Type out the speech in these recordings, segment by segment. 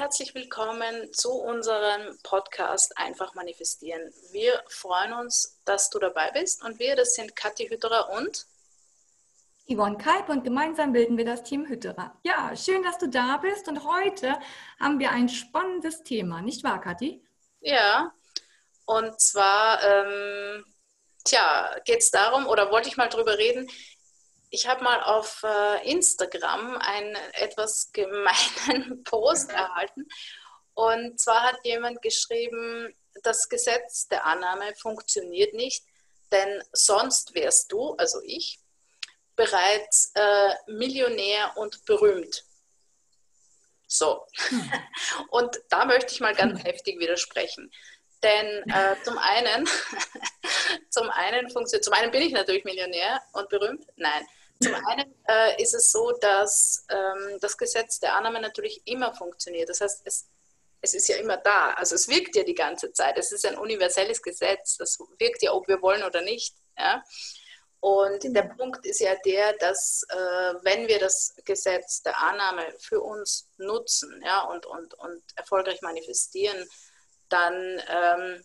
herzlich willkommen zu unserem Podcast Einfach manifestieren. Wir freuen uns, dass du dabei bist und wir, das sind Kathi Hütterer und Yvonne Kalb und gemeinsam bilden wir das Team Hütterer. Ja, schön, dass du da bist und heute haben wir ein spannendes Thema, nicht wahr, Kathi? Ja, und zwar, ähm, tja, geht es darum, oder wollte ich mal drüber reden, ich habe mal auf äh, Instagram einen etwas gemeinen Post erhalten. Und zwar hat jemand geschrieben, das Gesetz der Annahme funktioniert nicht, denn sonst wärst du, also ich, bereits äh, Millionär und berühmt. So. Hm. Und da möchte ich mal ganz hm. heftig widersprechen. Denn äh, zum einen, zum einen funktioniert, zum einen bin ich natürlich Millionär und berühmt. Nein. Zum einen äh, ist es so, dass ähm, das Gesetz der Annahme natürlich immer funktioniert. Das heißt, es, es ist ja immer da. Also es wirkt ja die ganze Zeit. Es ist ein universelles Gesetz. Das wirkt ja, ob wir wollen oder nicht. Ja? Und der Punkt ist ja der, dass äh, wenn wir das Gesetz der Annahme für uns nutzen ja, und, und, und erfolgreich manifestieren, dann, ähm,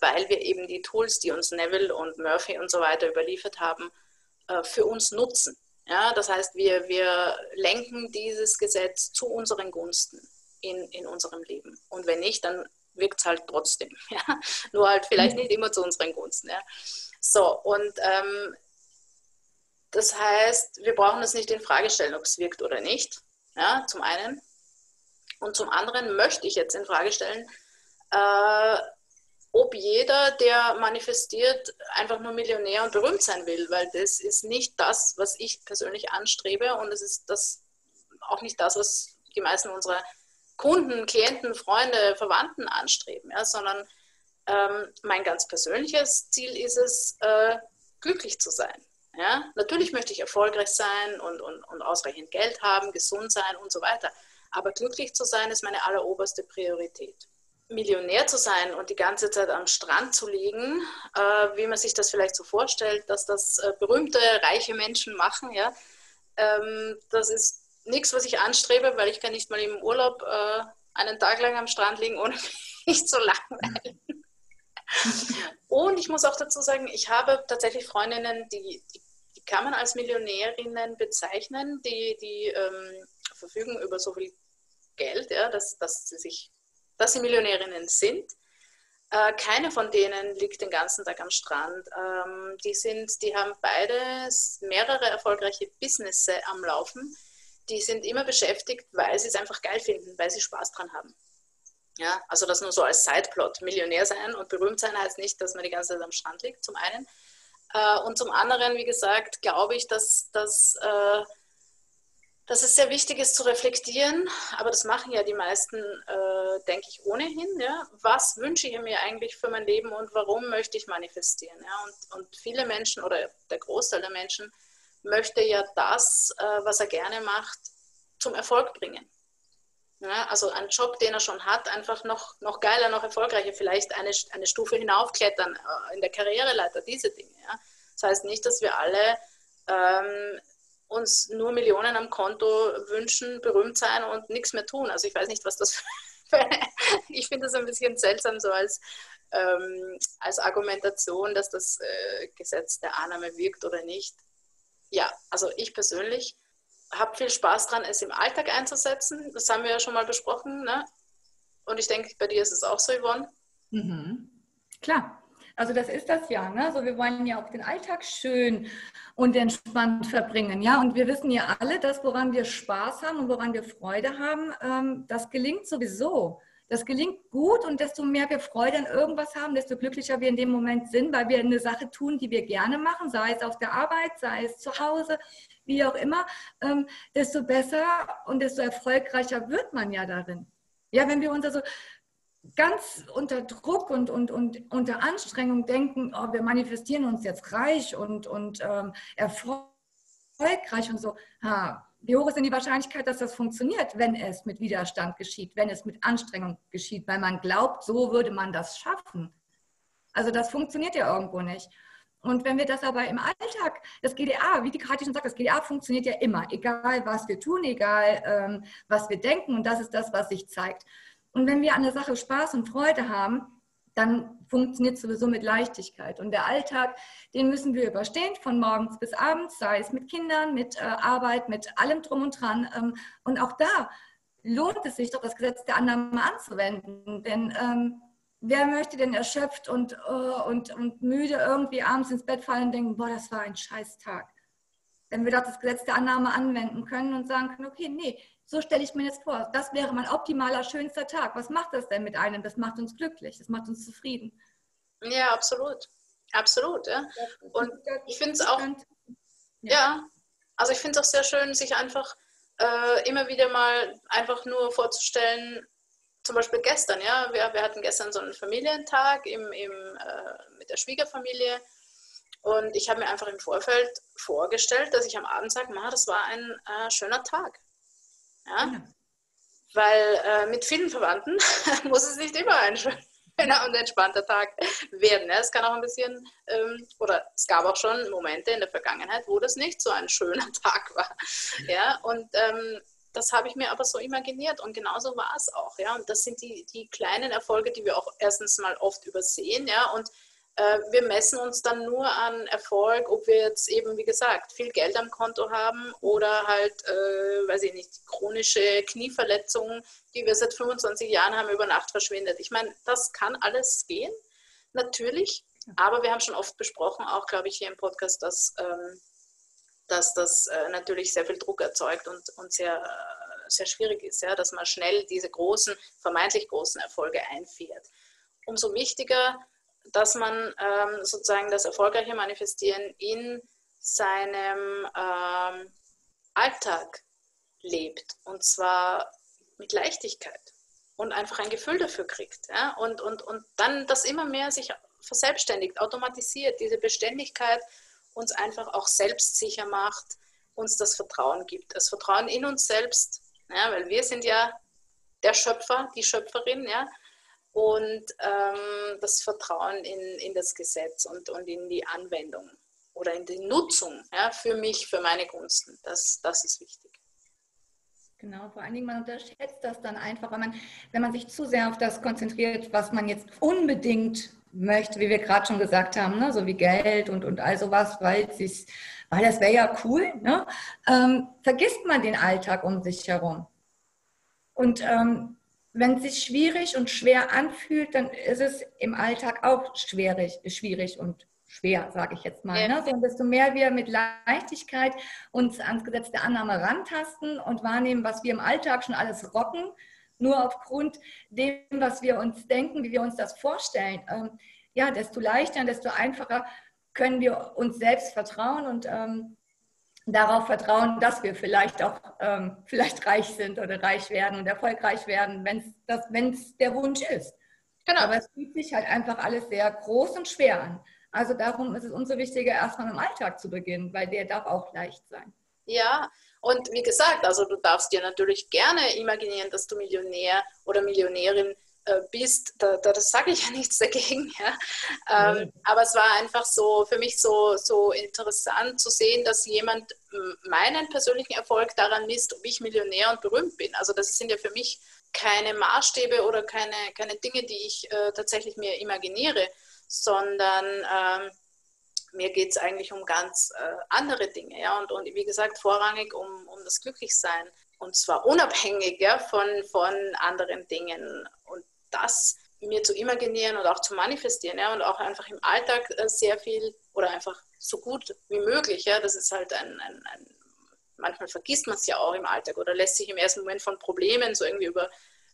weil wir eben die Tools, die uns Neville und Murphy und so weiter überliefert haben, äh, für uns nutzen. Ja, das heißt, wir, wir lenken dieses Gesetz zu unseren Gunsten in, in unserem Leben. Und wenn nicht, dann wirkt es halt trotzdem. Ja? Nur halt vielleicht nicht immer zu unseren Gunsten. Ja? So, und ähm, das heißt, wir brauchen es nicht in Frage stellen, ob es wirkt oder nicht. Ja, zum einen. Und zum anderen möchte ich jetzt in Frage stellen, äh, ob jeder, der manifestiert, einfach nur Millionär und berühmt sein will, weil das ist nicht das, was ich persönlich anstrebe und es ist das auch nicht das, was die meisten unserer Kunden, Klienten, Freunde, Verwandten anstreben, ja, sondern ähm, mein ganz persönliches Ziel ist es, äh, glücklich zu sein. Ja? Natürlich möchte ich erfolgreich sein und, und, und ausreichend Geld haben, gesund sein und so weiter. Aber glücklich zu sein ist meine alleroberste Priorität. Millionär zu sein und die ganze Zeit am Strand zu liegen, äh, wie man sich das vielleicht so vorstellt, dass das äh, berühmte, reiche Menschen machen, ja, ähm, das ist nichts, was ich anstrebe, weil ich kann nicht mal im Urlaub äh, einen Tag lang am Strand liegen, ohne mich zu langweilen. und ich muss auch dazu sagen, ich habe tatsächlich Freundinnen, die, die, die kann man als Millionärinnen bezeichnen, die, die ähm, verfügen über so viel Geld, ja, dass, dass sie sich dass sie Millionärinnen sind. Äh, keine von denen liegt den ganzen Tag am Strand. Ähm, die, sind, die haben beide mehrere erfolgreiche Business am Laufen. Die sind immer beschäftigt, weil sie es einfach geil finden, weil sie Spaß dran haben. Ja, also das nur so als Sideplot. Millionär sein und berühmt sein heißt nicht, dass man die ganze Zeit am Strand liegt, zum einen. Äh, und zum anderen, wie gesagt, glaube ich, dass, dass äh, dass es sehr wichtig ist zu reflektieren, aber das machen ja die meisten, äh, denke ich, ohnehin. Ja? Was wünsche ich mir eigentlich für mein Leben und warum möchte ich manifestieren? Ja? Und, und viele Menschen oder der Großteil der Menschen möchte ja das, äh, was er gerne macht, zum Erfolg bringen. Ja? Also einen Job, den er schon hat, einfach noch, noch geiler, noch erfolgreicher, vielleicht eine, eine Stufe hinaufklettern äh, in der Karriereleiter, diese Dinge. Ja? Das heißt nicht, dass wir alle ähm, uns nur Millionen am Konto wünschen, berühmt sein und nichts mehr tun. Also ich weiß nicht, was das für, ich finde das ein bisschen seltsam so als, ähm, als Argumentation, dass das äh, Gesetz der Annahme wirkt oder nicht. Ja, also ich persönlich habe viel Spaß dran, es im Alltag einzusetzen. Das haben wir ja schon mal besprochen. Ne? Und ich denke, bei dir ist es auch so, Yvonne. Mhm. Klar. Also das ist das ja. Ne? Also wir wollen ja auch den Alltag schön und entspannt verbringen. Ja, und wir wissen ja alle, dass woran wir Spaß haben und woran wir Freude haben, ähm, das gelingt sowieso. Das gelingt gut und desto mehr wir Freude an irgendwas haben, desto glücklicher wir in dem Moment sind, weil wir eine Sache tun, die wir gerne machen, sei es auf der Arbeit, sei es zu Hause, wie auch immer, ähm, desto besser und desto erfolgreicher wird man ja darin. Ja, wenn wir uns also ganz unter Druck und, und, und unter Anstrengung denken, oh, wir manifestieren uns jetzt reich und, und ähm, erfolgreich und so. Ha, wie hoch ist denn die Wahrscheinlichkeit, dass das funktioniert, wenn es mit Widerstand geschieht, wenn es mit Anstrengung geschieht, weil man glaubt, so würde man das schaffen? Also das funktioniert ja irgendwo nicht. Und wenn wir das aber im Alltag, das GDA, wie die Kathi schon sagt, das GDA funktioniert ja immer, egal was wir tun, egal ähm, was wir denken. Und das ist das, was sich zeigt. Und wenn wir an der Sache Spaß und Freude haben, dann funktioniert es sowieso mit Leichtigkeit. Und der Alltag, den müssen wir überstehen, von morgens bis abends, sei es mit Kindern, mit äh, Arbeit, mit allem drum und dran. Ähm, und auch da lohnt es sich doch, das Gesetz der Annahme anzuwenden. Denn ähm, wer möchte denn erschöpft und, äh, und, und müde irgendwie abends ins Bett fallen und denken, boah, das war ein scheiß Tag. Wenn wir doch das Gesetz der Annahme anwenden können und sagen können, okay, nee, so stelle ich mir jetzt vor. Das wäre mein optimaler, schönster Tag. Was macht das denn mit einem? Das macht uns glücklich, das macht uns zufrieden. Ja, absolut. Absolut, ja. Und ich finde es auch, ja, also ich finde es auch sehr schön, sich einfach äh, immer wieder mal einfach nur vorzustellen, zum Beispiel gestern, ja, wir, wir hatten gestern so einen Familientag im, im, äh, mit der Schwiegerfamilie und ich habe mir einfach im Vorfeld vorgestellt, dass ich am Abend sage, das war ein äh, schöner Tag. Ja? Genau. Weil äh, mit vielen Verwandten muss es nicht immer ein schöner und entspannter Tag werden. Ja? Es kann auch ein bisschen, ähm, oder es gab auch schon Momente in der Vergangenheit, wo das nicht so ein schöner Tag war. Ja? Und ähm, das habe ich mir aber so imaginiert und genauso war es auch. Ja? Und das sind die, die kleinen Erfolge, die wir auch erstens mal oft übersehen. Ja? Und wir messen uns dann nur an Erfolg, ob wir jetzt eben, wie gesagt, viel Geld am Konto haben oder halt, äh, weiß ich nicht, chronische Knieverletzungen, die wir seit 25 Jahren haben, über Nacht verschwindet. Ich meine, das kann alles gehen, natürlich, aber wir haben schon oft besprochen, auch glaube ich hier im Podcast, dass, ähm, dass das äh, natürlich sehr viel Druck erzeugt und, und sehr, äh, sehr schwierig ist, ja, dass man schnell diese großen, vermeintlich großen Erfolge einfährt. Umso wichtiger, dass man ähm, sozusagen das erfolgreiche Manifestieren in seinem ähm, Alltag lebt und zwar mit Leichtigkeit und einfach ein Gefühl dafür kriegt ja? und, und, und dann das immer mehr sich verselbstständigt, automatisiert, diese Beständigkeit uns einfach auch selbstsicher macht, uns das Vertrauen gibt, das Vertrauen in uns selbst, ja? weil wir sind ja der Schöpfer, die Schöpferin, ja, und ähm, das Vertrauen in, in das Gesetz und, und in die Anwendung oder in die Nutzung ja, für mich, für meine Gunsten. Das, das ist wichtig. Genau, vor allen Dingen, man unterschätzt das dann einfach, wenn man, wenn man sich zu sehr auf das konzentriert, was man jetzt unbedingt möchte, wie wir gerade schon gesagt haben, ne? so wie Geld und, und all sowas, weil, weil das wäre ja cool, ne? ähm, vergisst man den Alltag um sich herum. Und ähm, wenn es sich schwierig und schwer anfühlt, dann ist es im Alltag auch schwierig, schwierig und schwer, sage ich jetzt mal. Ja. Ne? So, desto mehr wir mit Leichtigkeit uns ans Gesetz der Annahme rantasten und wahrnehmen, was wir im Alltag schon alles rocken, nur aufgrund dem, was wir uns denken, wie wir uns das vorstellen, ähm, ja, desto leichter und desto einfacher können wir uns selbst vertrauen und ähm, darauf vertrauen, dass wir vielleicht auch ähm, vielleicht reich sind oder reich werden und erfolgreich werden, wenn es der Wunsch ist. Genau. Aber es fühlt sich halt einfach alles sehr groß und schwer an. Also darum ist es umso wichtiger, erstmal im Alltag zu beginnen, weil der darf auch leicht sein. Ja, und wie gesagt, also du darfst dir natürlich gerne imaginieren, dass du Millionär oder Millionärin äh, bist, da, da, das sage ich ja nichts dagegen. Ja. Ähm, aber es war einfach so für mich so, so interessant zu sehen, dass jemand meinen persönlichen Erfolg daran misst, ob ich Millionär und berühmt bin. Also das sind ja für mich keine Maßstäbe oder keine, keine Dinge, die ich äh, tatsächlich mir imaginiere, sondern ähm, mir geht es eigentlich um ganz äh, andere Dinge. Ja? Und, und wie gesagt, vorrangig um, um das Glücklichsein. Und zwar unabhängig ja, von, von anderen Dingen. Das mir zu imaginieren und auch zu manifestieren ja, und auch einfach im Alltag äh, sehr viel oder einfach so gut wie möglich. Ja, das ist halt ein, ein, ein manchmal vergisst man es ja auch im Alltag oder lässt sich im ersten Moment von Problemen so irgendwie über,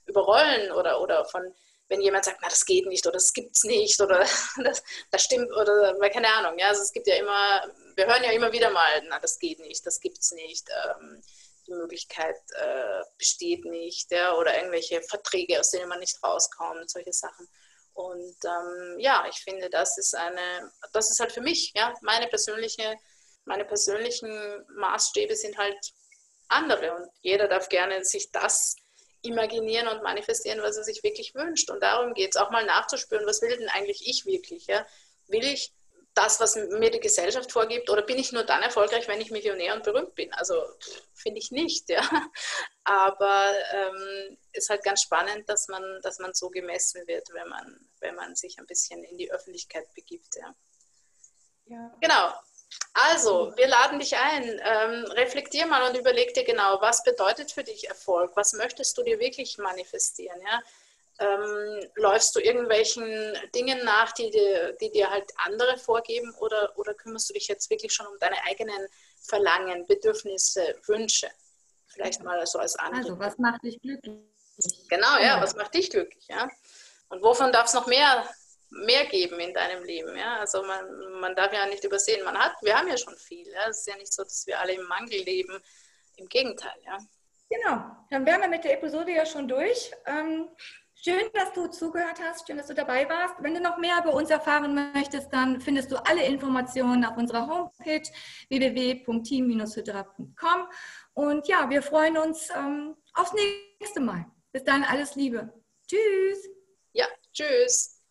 überrollen oder, oder von, wenn jemand sagt, na, das geht nicht oder das gibt es nicht oder das, das stimmt oder keine Ahnung. Ja, also es gibt ja immer, wir hören ja immer wieder mal, na, das geht nicht, das gibt es nicht. Ähm, die Möglichkeit äh, besteht nicht ja, oder irgendwelche Verträge, aus denen man nicht rauskommt, solche Sachen. Und ähm, ja, ich finde, das ist eine, das ist halt für mich, ja, meine persönliche, meine persönlichen Maßstäbe sind halt andere und jeder darf gerne sich das imaginieren und manifestieren, was er sich wirklich wünscht. Und darum geht es auch mal nachzuspüren, was will denn eigentlich ich wirklich? Ja? Will ich das, was mir die Gesellschaft vorgibt? Oder bin ich nur dann erfolgreich, wenn ich Millionär und berühmt bin? Also finde ich nicht, ja. Aber ähm, ist halt ganz spannend, dass man, dass man so gemessen wird, wenn man, wenn man sich ein bisschen in die Öffentlichkeit begibt, ja. ja. Genau. Also, wir laden dich ein. Ähm, reflektier mal und überleg dir genau, was bedeutet für dich Erfolg? Was möchtest du dir wirklich manifestieren? Ja? Ähm, läufst du irgendwelchen Dingen nach, die dir, die dir halt andere vorgeben oder, oder kümmerst du dich jetzt wirklich schon um deine eigenen Verlangen, Bedürfnisse, Wünsche? Vielleicht mal so als andere. Also, was macht dich glücklich? Genau, ja, was macht dich glücklich? Ja? Und wovon darf es noch mehr, mehr geben in deinem Leben? Ja? Also man, man darf ja nicht übersehen, man hat, wir haben ja schon viel. Ja? Es ist ja nicht so, dass wir alle im Mangel leben. Im Gegenteil, ja. Genau, dann wären wir mit der Episode ja schon durch. Ähm, Schön, dass du zugehört hast, schön, dass du dabei warst. Wenn du noch mehr über uns erfahren möchtest, dann findest du alle Informationen auf unserer Homepage www.team-hydra.com. Und ja, wir freuen uns ähm, aufs nächste Mal. Bis dann, alles Liebe. Tschüss. Ja, tschüss.